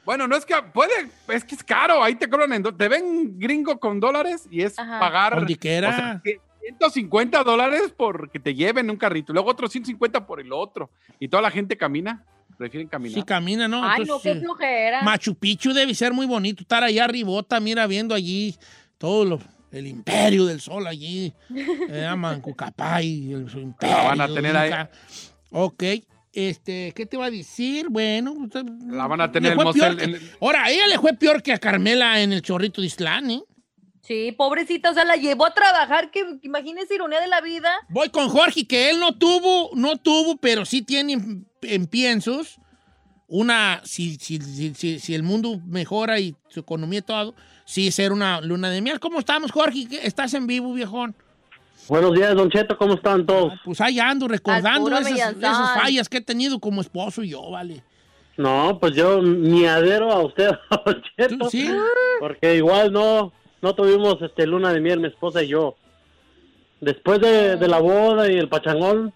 Bueno, no es que puede, es que es caro, ahí te cobran en, te ven gringo con dólares y es
Ajá.
pagar
Donde quiera.
o sea, que 150 dólares por que te lleven un carrito, luego otros 150 por el otro y toda la gente camina, prefieren caminar.
Sí, camina, ¿no?
Ay, no, qué flojera.
Machu Picchu debe ser muy bonito, estar allá arribota, mira, viendo allí todo lo- el imperio del sol allí. Se llaman Cucapay, el, su imperio.
La van a tener ahí.
Ok. Este, ¿qué te va a decir? Bueno, usted-
La van a tener el
que-
en el-
Ahora, ella le fue peor que a Carmela en el chorrito de Islán, ¿eh?
Sí, pobrecita, o sea, la llevó a trabajar, que imagínese ironía de la vida.
Voy con Jorge, que él no tuvo, no tuvo, pero sí tiene en, en piensos una, si, si, si, si- si el mundo mejora y su economía y todo, sí ser una luna de miel. ¿Cómo estamos, Jorge? ¿Qué- ¿Estás en vivo, viejón?
Buenos días, Don Cheto, ¿cómo están todos?
Pues ahí ando recordando esas, fallas que he tenido como esposo y yo, vale.
No, pues yo ni adero a usted, Don Cheto.
¿Tú sí?
Porque igual no, no tuvimos este luna de miel, mi esposa y yo. Después de, la boda y el pachangón,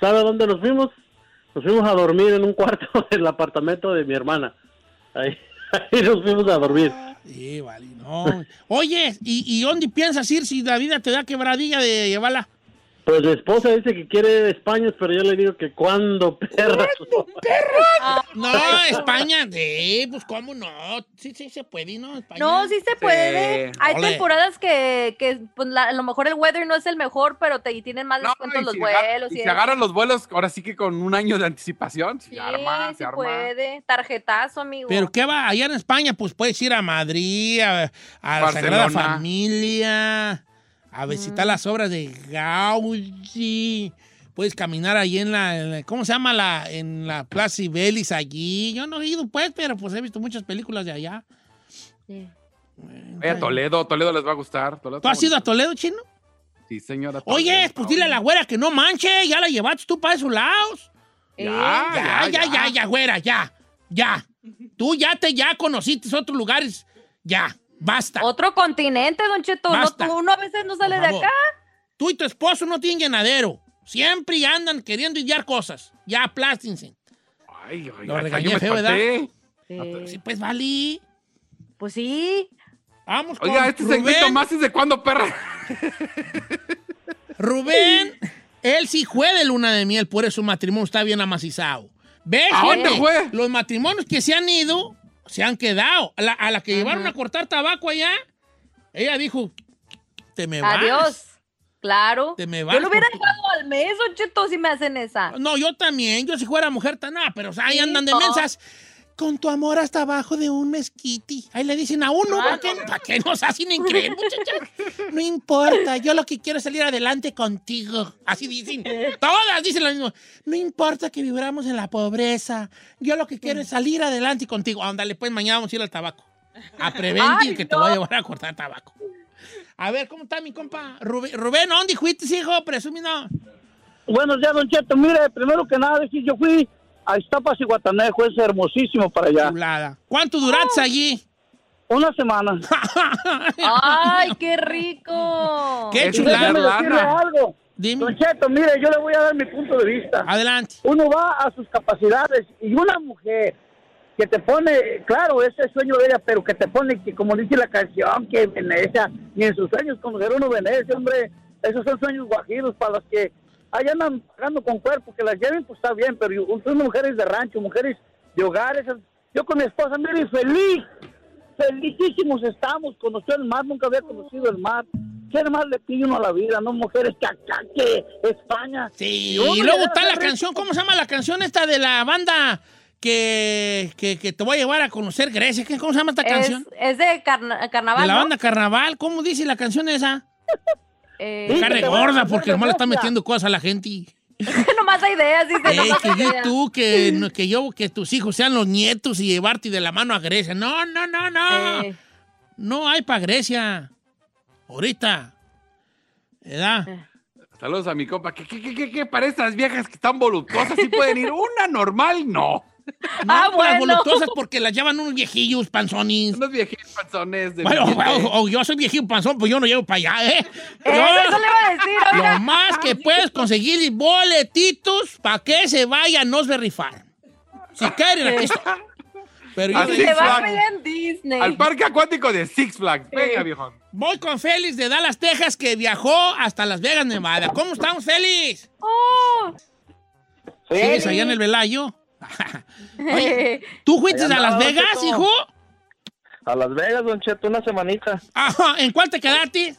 ¿sabe a dónde nos fuimos? Nos fuimos a dormir en un cuarto del apartamento de mi hermana. Ahí, ahí nos fuimos a dormir.
Sí, vale, no. Oye, ¿y, ¿y dónde piensas ir si la vida te da quebradilla de llevarla?
Pues mi esposa dice que quiere España, pero yo le digo que cuando perra.
No, España, sí, pues cómo no. Sí, sí, se puede, ¿no? España.
No, sí se puede. Hay
Ole.
temporadas que, que pues, la- a lo mejor el weather no es el mejor, pero te y tienen más
No,
descuentos los
si
vuelos.
y
y
si
eso.
agarran los vuelos, ahora sí que con un año de anticipación, se
Sí,
arma,
sí
se arma.
puede. Tarjetazo, amigo.
Pero ¿qué va? Allá en España, pues puedes ir a Madrid, a, a la
Barcelona.
Sagrada Familia, a visitar las obras de Gaudí. Puedes caminar ahí en la, en la- ¿cómo se llama? la En la Plaza Cibelis allí. Yo no he ido, pues, pero pues he visto muchas películas de allá.
Vaya Toledo, Toledo les va a gustar. Toledo
¿Tú has ido a Toledo, chino?
Sí, señora.
Oye, pues dile a la güera que no manche, ya la llevaste tú para esos lados.
Ya,
ya,
ya,
ya, ya,
ya.
ya, güera, ya, ya. Tú ya te, ya conociste otros lugares, ya, basta.
Otro continente, Don Cheto. No,
Basta.
tú- uno a veces no sale de acá.
Tú y tu esposo no tienen llenadero. Siempre andan queriendo idear cosas. Ya, aplástense.
Ay, ay,
Lo
ay,
regañé
yo me
feo, ¿verdad?
espanté.
Sí, pues vale.
Pues sí.
Vamos con
Oiga, este segmento
Rubén.
más es de cuándo, perra.
Rubén, él sí fue de luna de miel, por eso su matrimonio está bien amacizado. ¿Ves?
¿A dónde fue?
Los matrimonios que se han ido, se han quedado. A la, a la que llevaron a cortar tabaco allá, ella dijo, te me vas.
Adiós. Claro.
Te me
Yo
vas
lo hubiera dejado al mes, Don Cheto, si me hacen esa.
No, yo también. Yo si fuera mujer tan nada, pero o sea, ahí
Sí,
andan de
no.
mensas. Con tu amor hasta abajo de un mezquiti. Ahí le dicen a uno, ¿para qué, ¿para qué nos hacen increíble, muchachas? No importa, yo lo que quiero es salir adelante contigo. Así dicen. Todas dicen lo mismo. No importa que vibramos en la pobreza. Yo lo que quiero es salir adelante contigo. Ándale, pues mañana vamos a ir al tabaco. A prevenir
Ay,
que te voy a llevar a cortar tabaco. A ver, ¿cómo está mi compa? Rubén, Rubén ¿dónde fuiste, hijo? Presumido.
Buenos días, Don Cheto. Mire, primero que nada, decir, yo fui a Iztapas y Guatanejo, es hermosísimo para allá.
Chulada. ¿Cuánto duraste allí?
Una semana.
¡Ay, qué rico!
¡Qué chulada!
decirle algo.
Dime.
Don Cheto, mire, yo le voy a dar mi punto de vista.
Adelante.
Uno va a sus capacidades y una mujer que te pone, claro, ese es sueño de ella, pero que te pone, que como dice la canción, que Venecia, ni en sus sueños conocer uno Venecia, hombre, esos son sueños guajiros para los que ahí andan pagando con cuerpo, que las lleven, pues está bien, pero yo- son mujeres de rancho, mujeres de hogares. Yo con mi esposa, mire, feliz, felicísimos estamos, conoció el mar, nunca había conocido el mar. ¿Qué más le pide uno a la vida, no? Mujeres que acá, que España.
Y luego está la canción, ¿cómo se llama la canción esta de la banda que, que, que te voy a llevar a conocer Grecia? ¿Qué- ¿Cómo se llama esta
Es,
canción?
es de carna- carnaval,
De la
¿no?
banda Carnaval. ¿Cómo dice la canción esa?
Eh,
gorda, porque nomás le está metiendo cosas a la gente.
nomás hay ideas, dice.
Que yo tú, que, yo, que tus hijos sean los nietos y llevarte de la mano a Grecia. No, no, no, no.
Eh.
No hay para Grecia. Ahorita. ¿Verdad?
Saludos a mi compa. ¿Qué, qué, qué, qué, qué para estas viejas que están voluptuosas? ¿Sí pueden ir? Una normal, no.
No,
Ah, bueno.
voluptuosas porque las llevan unos viejillos panzones.
Unos viejitos panzones de
Bueno, o- o yo soy viejillo panzón, pues yo no llevo para allá, ¿eh?
Eh, eso le iba a decir, oiga.
Lo más que puedes conseguir boletitos para que se vayan, no se rifar. Si quieren, aquí estoy. Pero yo
Se va a en Disney.
Al parque acuático de Six Flags. Venga, viejo.
voy con Félix de Dallas, Texas, que viajó hasta Las Vegas, Nevada. ¿Cómo estamos, Félix?
Oh.
¿Sigues allá en el Velayo? Oye, ¿tú fuiste a Las Vegas,
Cheto.
hijo?
A Las Vegas, Don Cheto, una semanita.
Ajá, ¿en cuál te quedaste?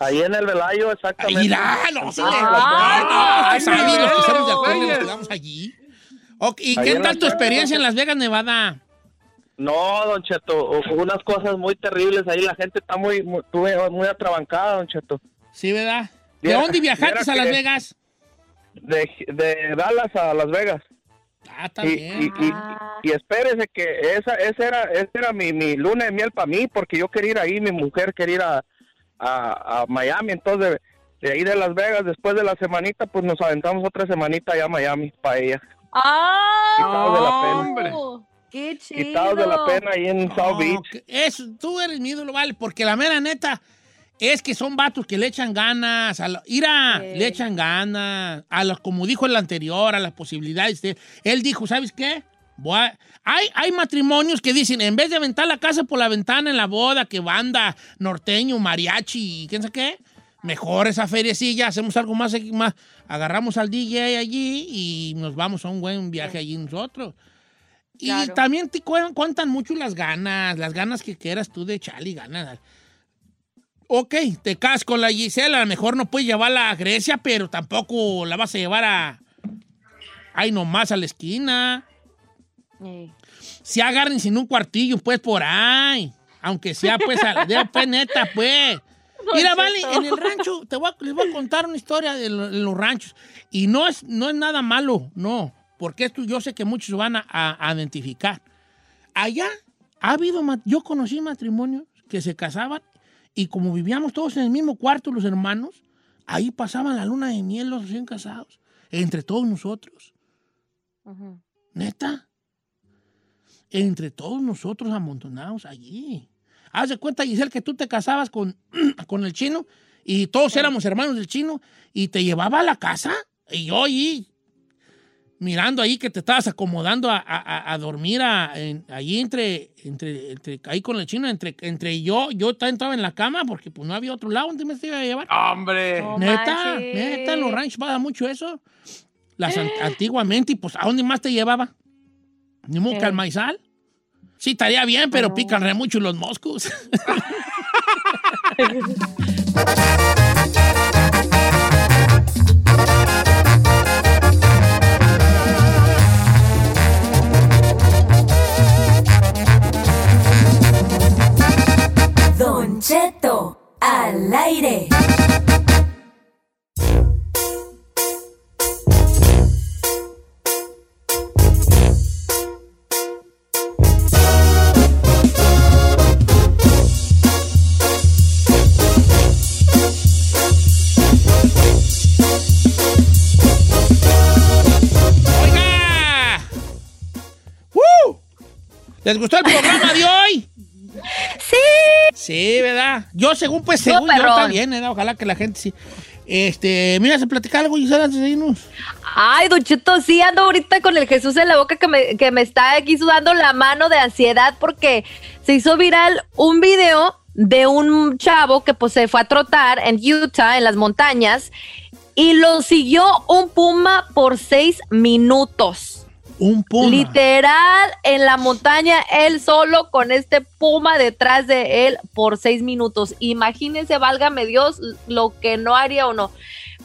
Ahí en el Velayo, exactamente.
Mira, no, sí,
Ah,
los que estamos de acuerdo nos quedamos allí. Ok, ¿Y
Ahí
qué tal tu experiencia en Las Vegas, Nevada?
No, Don Cheto, unas cosas muy terribles. Ahí la gente está muy, muy, muy atrabancada, Don Cheto.
Sí, ¿verdad? ¿De
Viera-
dónde viajaste a Las Vegas?
De, de Dallas a Las Vegas.
Ah,
Y, y, y, y espérese que esa, esa era, esa era mi, mi luna de miel para mí, porque yo quería ir ahí, mi mujer quería ir a, a, a Miami. Entonces, de ahí de Las Vegas, después de la semanita, pues nos aventamos otra semanita allá a Miami para ella.
¡Ah!
Quitados de la pena.
Hombre.
¡Qué chido!
Quitados de la pena ahí en South
No,
Beach.
eso, tú eres mi ídolo, vale, porque la mera neta es que son vatos que le echan ganas, a la- ira,
Sí.
le echan ganas, a los, como dijo el anterior, a las posibilidades. de- él dijo, ¿sabes qué? A- hay, hay matrimonios que dicen, en vez de aventar la casa por la ventana en la boda, que banda, norteño, mariachi, quién sabe qué, mejor esa feriecilla, hacemos algo más, más, agarramos al DJ allí y nos vamos a un buen viaje allí nosotros. Y también te cu- cuentan mucho las ganas, las ganas que quieras tú de echarle ganas. Ok, te casas con la Gisela, a lo mejor no puedes llevarla a Grecia, pero tampoco la vas a llevar a... Ay, nomás a la esquina.
Eh.
Si agarren sin un cuartillo, pues por ahí. Aunque sea, pues, a, de, pues neta, pues. Mira, vale, en el rancho, te voy a- les voy a contar una historia de, lo- de los ranchos. Y no es, no es nada malo, no. Porque esto yo sé que muchos van a, a- identificar. Allá ha habido, yo conocí matrimonios que se casaban y como vivíamos todos en el mismo cuarto, los hermanos, ahí pasaban la luna de miel los recién casados, entre todos nosotros. Neta. Entre todos nosotros amontonados allí. Haz de cuenta, Giselle, que tú te casabas con, con el chino y todos éramos hermanos del chino y te llevaba a la casa y yo ahí mirando ahí que te estabas acomodando a, a- a- dormir a- en- ahí entre, entre, entre- ahí con el chino, entre, entre yo, yo estaba en la cama porque pues no había otro lado donde me te iba a llevar.
Hombre.
No
Neta,
manches.
neta, en los ranchos pasa mucho eso. Las an- antiguamente, y pues, ¿a dónde más te llevaba? Ni modo que
Eh.
al maizal. Sí, estaría bien, pero
No.
pican re mucho los moscos. ¿Les gustó el programa de hoy?
Sí.
Sí, ¿verdad? Yo, según, pues, según yo, está bien, ¿eh? Ojalá que la gente sí. Este, mira, se platicar algo, Gisela, antes de irnos.
Ay, Don Cheto, sí ando ahorita con el Jesús en la boca que me, que me está aquí sudando la mano de ansiedad porque se hizo viral un video de un chavo que pues se fue a trotar en Utah, en las montañas, y lo siguió un puma por seis minutos.
Un puma.
Literal, en la montaña, él solo con este puma detrás de él por seis minutos. Imagínense, válgame Dios, lo que no haría o no.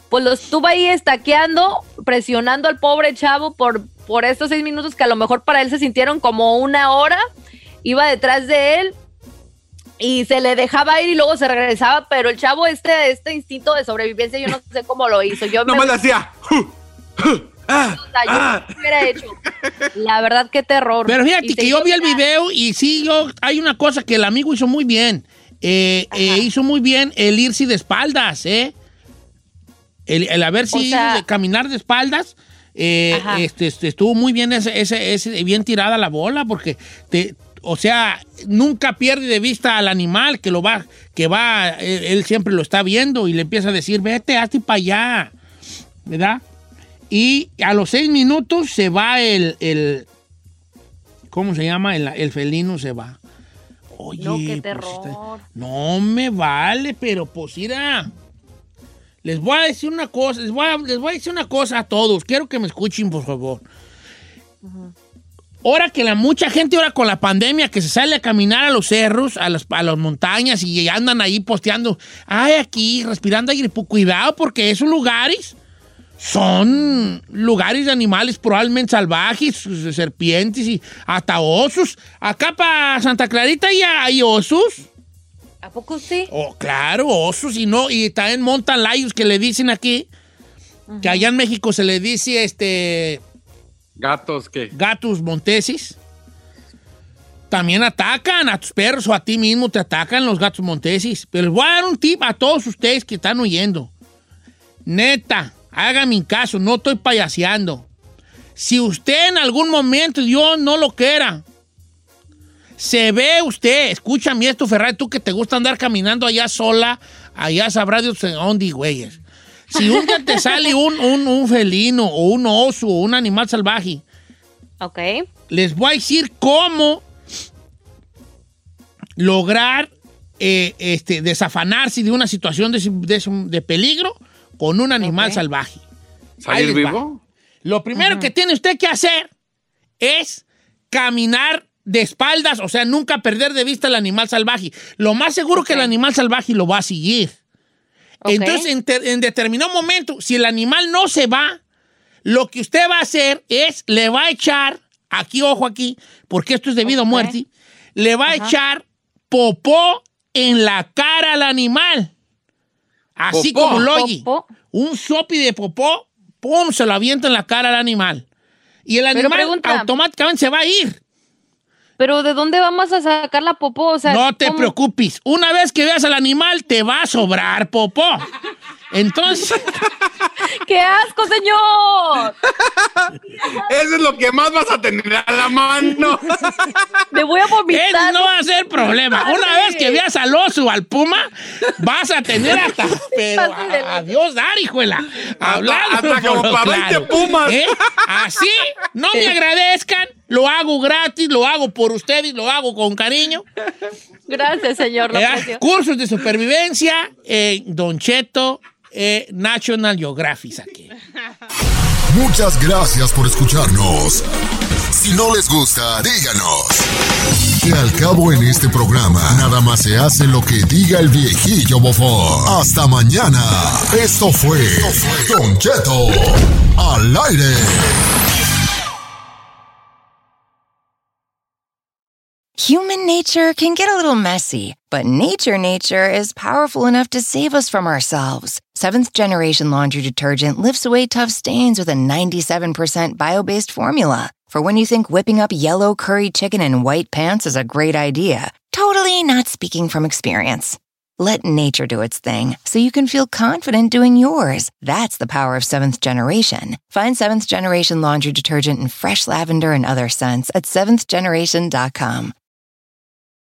Pues lo estuvo ahí estaqueando, presionando al pobre chavo por, por estos seis minutos que a lo mejor para él se sintieron como una hora. Iba detrás de él y se le dejaba ir y luego se regresaba, pero el chavo, este, este instinto de sobrevivencia, yo no sé cómo lo hizo. Yo
Nomás le hacía.
O sea, yo no lo hubiera hecho. La verdad, qué terror.
Pero fíjate
Y
que yo vi el video y sí, yo, hay una cosa que el amigo hizo muy bien. Eh, eh, hizo muy bien el irse de espaldas, ¿eh? El, el haber sido
sea-
de caminar de espaldas. eh, este, este, estuvo muy bien ese, ese, ese- bien tirada la bola porque te, o sea, nunca pierde de vista al animal que lo va, que va, él, él siempre lo está viendo y le empieza a decir, vete, hazte para allá, ¿verdad? Y a los seis minutos se va el, el ¿cómo se llama? El, el felino se va. Oye,
No, qué
pues,
terror.
no me vale, pero pues mira, les voy a decir una cosa, les voy a, les voy a decir una cosa a todos, quiero que me escuchen, por favor. Ahora que la mucha gente ahora con la pandemia que se sale a caminar a los cerros, a las, a las montañas y andan ahí posteando, ay, aquí respirando aire, pues, cuidado porque esos lugares son lugares de animales probablemente salvajes, serpientes y hasta osos. Acá para Santa Clarita ya hay osos.
¿A poco sí?
Oh, claro, osos y no, y también montan layos que le dicen aquí, que allá en México se le dice este
Gatos, ¿qué?
gatos monteses. También atacan a tus perros o a ti mismo te atacan los gatos monteses. Pero les voy a dar un tip a todos ustedes que están oyendo. Neta, hágame caso, no estoy payaseando. Si usted en algún momento, Dios no lo quiera, se ve usted, escúchame esto, Ferrari, tú que te gusta andar caminando allá sola, allá sabrá Dios en dónde, güeyes. Si un día te sale un, un, un felino o un oso o un animal salvaje,
Ok.
les voy a decir cómo lograr eh, este, desafanarse de una situación de, de- de peligro con un animal salvaje.
¿Salir
va.
vivo?
Lo primero que tiene usted que hacer es caminar de espaldas, o sea, nunca perder de vista al animal salvaje. Lo más seguro que el animal salvaje lo va a seguir. Entonces, en, ter- en determinado momento, si el animal no se va, lo que usted va a hacer es, le va a echar, aquí, ojo aquí, porque esto es debido a muerte, le va a echar popó en la cara al animal. Así
Popó.
como lo oye.
Popó.
Un sopi de popó, pum, se lo avienta en la cara al animal. Y el animal
pregunta.
automáticamente se va a ir.
Pero ¿de dónde vamos a sacar la popó? O sea,
no te
¿cómo?
preocupes. Una vez que veas al animal, te va a sobrar popó. Entonces,
¡Qué asco, señor!
Eso es lo que más vas a tener a la mano.
Me voy a vomitar.
Ese no va a ser problema. Una vez que veas al oso o al puma, vas a tener hasta. Pero a- adiós, dar, hijuela. Hablando.
hasta como para 20 pumas.
¿Eh? Así, no me agradezcan. Lo hago gratis, lo hago por ustedes, lo hago con cariño.
Gracias, señor.
Eh. Cursos de supervivencia en Don Cheto eh, National Geographic aquí.
Muchas gracias por escucharnos. Si no les gusta, díganos. Que al cabo en este programa, nada más se hace lo que diga el viejillo bofón. Hasta mañana. Esto fue Don Cheto al aire.
Human nature can get a little messy, but nature nature is powerful enough to save us from ourselves. Seventh generation laundry detergent lifts away tough stains with a 97% bio based formula. For when you think whipping up yellow curry chicken in white pants is a great idea, totally not speaking from experience. Let nature do its thing so you can feel confident doing yours. That's the power of seventh generation. Find seventh generation laundry detergent in fresh lavender and other scents at seventhgeneration.com.